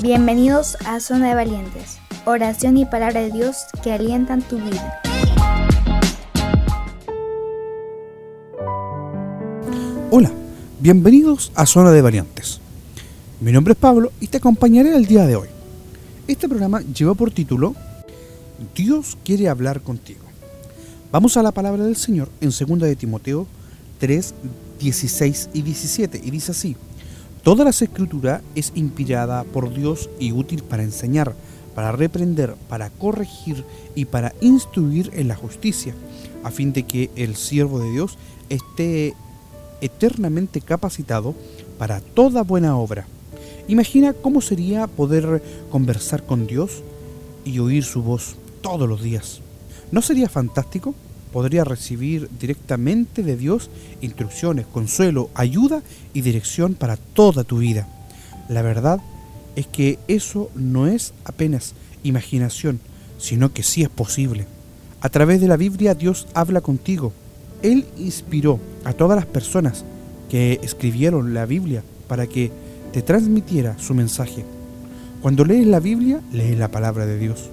Bienvenidos a Zona de Valientes, oración y palabra de Dios que alientan tu vida. Hola, bienvenidos a Zona de Valientes. Mi nombre es Pablo y te acompañaré el día de hoy. Este programa lleva por título Dios quiere hablar contigo. Vamos a la palabra del Señor en 2 de Timoteo 3, 16 y 17 y dice así Toda la escritura es inspirada por Dios y útil para enseñar, para reprender, para corregir y para instruir en la justicia, a fin de que el siervo de Dios esté eternamente capacitado para toda buena obra. Imagina cómo sería poder conversar con Dios y oír su voz todos los días. ¿No sería fantástico? Podría recibir directamente de Dios instrucciones, consuelo, ayuda y dirección para toda tu vida. La verdad es que eso no es apenas imaginación, sino que sí es posible. A través de la Biblia Dios habla contigo. Él inspiró a todas las personas que escribieron la Biblia para que te transmitiera su mensaje. Cuando lees la Biblia, lees la palabra de Dios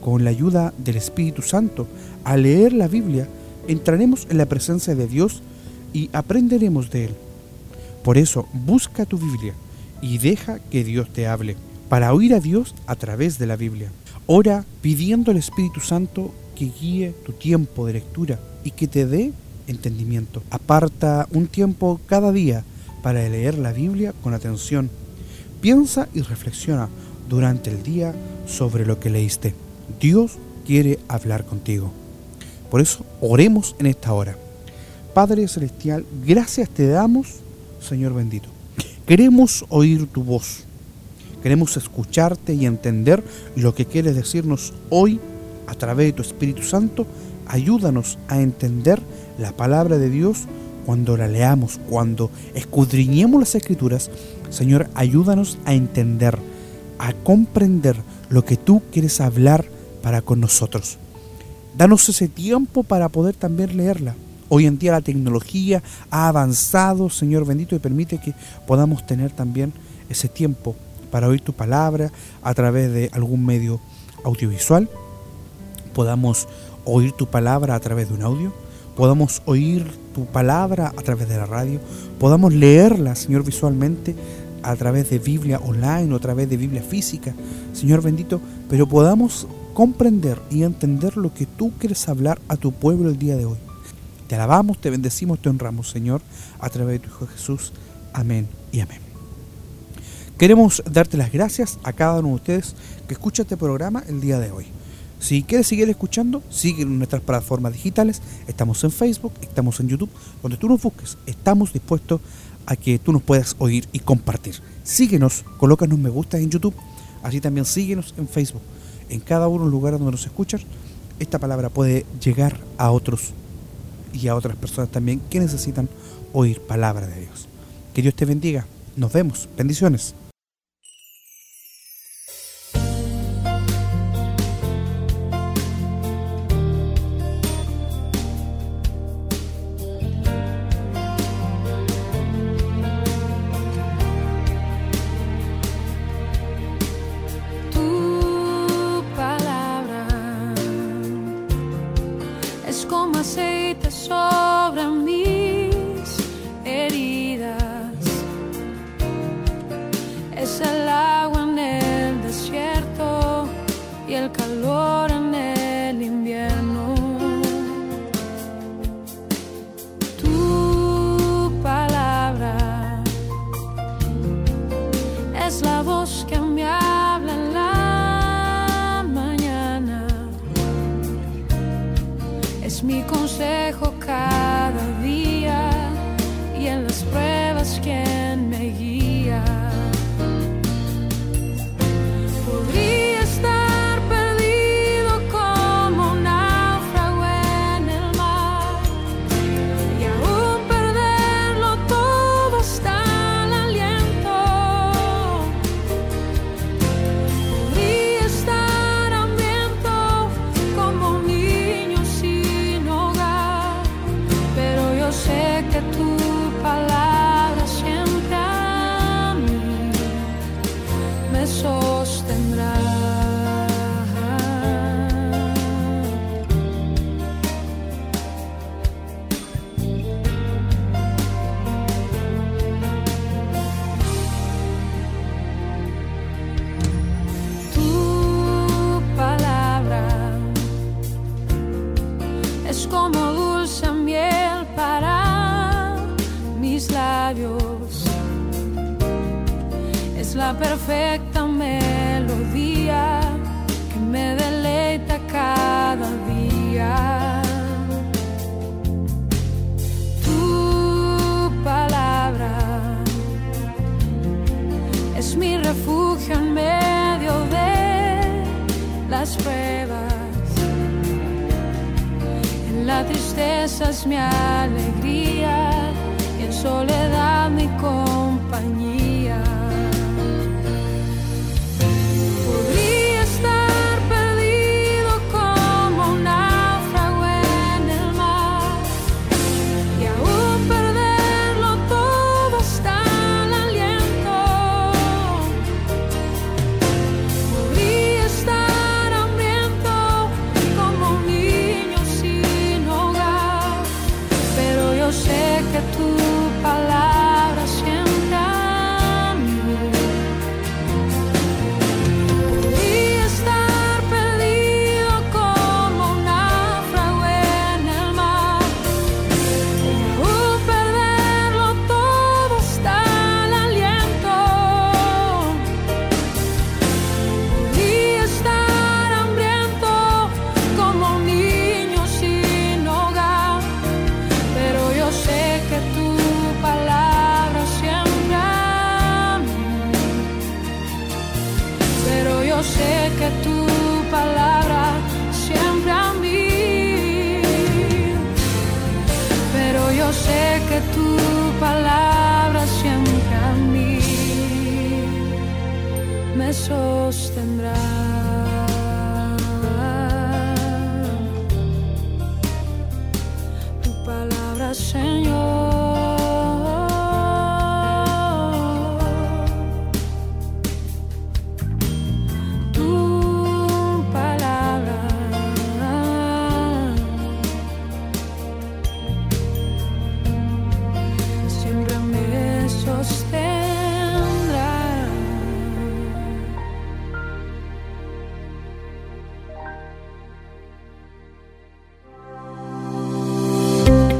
con la ayuda del Espíritu Santo, al leer la Biblia, entraremos en la presencia de Dios y aprenderemos de Él. Por eso, busca tu Biblia y deja que Dios te hable, para oír a Dios a través de la Biblia. Ora pidiendo al Espíritu Santo que guíe tu tiempo de lectura y que te dé entendimiento. Aparta un tiempo cada día para leer la Biblia con atención. Piensa y reflexiona durante el día sobre lo que leíste. Dios quiere hablar contigo. Por eso oremos en esta hora. Padre Celestial, gracias te damos, Señor bendito. Queremos oír tu voz. Queremos escucharte y entender lo que quieres decirnos hoy a través de tu Espíritu Santo. Ayúdanos a entender la palabra de Dios cuando la leamos, cuando escudriñemos las escrituras. Señor, ayúdanos a entender, a comprender lo que tú quieres hablar para con nosotros. Danos ese tiempo para poder también leerla. Hoy en día la tecnología ha avanzado, Señor bendito, y permite que podamos tener también ese tiempo para oír tu palabra a través de algún medio audiovisual. Podamos oír tu palabra a través de un audio. Podamos oír tu palabra a través de la radio. Podamos leerla, Señor, visualmente a través de Biblia online o a través de Biblia física. Señor bendito, pero podamos comprender y entender lo que tú quieres hablar a tu pueblo el día de hoy. Te alabamos, te bendecimos, te honramos, Señor, a través de tu Hijo Jesús. Amén y amén. Queremos darte las gracias a cada uno de ustedes que escucha este programa el día de hoy. Si quieres seguir escuchando, sigue en nuestras plataformas digitales. Estamos en Facebook, estamos en YouTube. Donde tú nos busques, estamos dispuestos a que tú nos puedas oír y compartir. Síguenos, colócanos me gusta en YouTube. Así también síguenos en Facebook en cada uno de los lugares donde nos escuchan, esta palabra puede llegar a otros y a otras personas también que necesitan oír palabra de Dios. Que Dios te bendiga. Nos vemos. Bendiciones. me consegue. La perfecta melodía que me deleita cada día. Tu palabra es mi refugio en medio de las pruebas. En la tristeza es mi alegría yo sé que tu palabra siempre a mí. Pero yo sé que tu palabra siempre a mí me sostendrá. Tu palabra, Señor.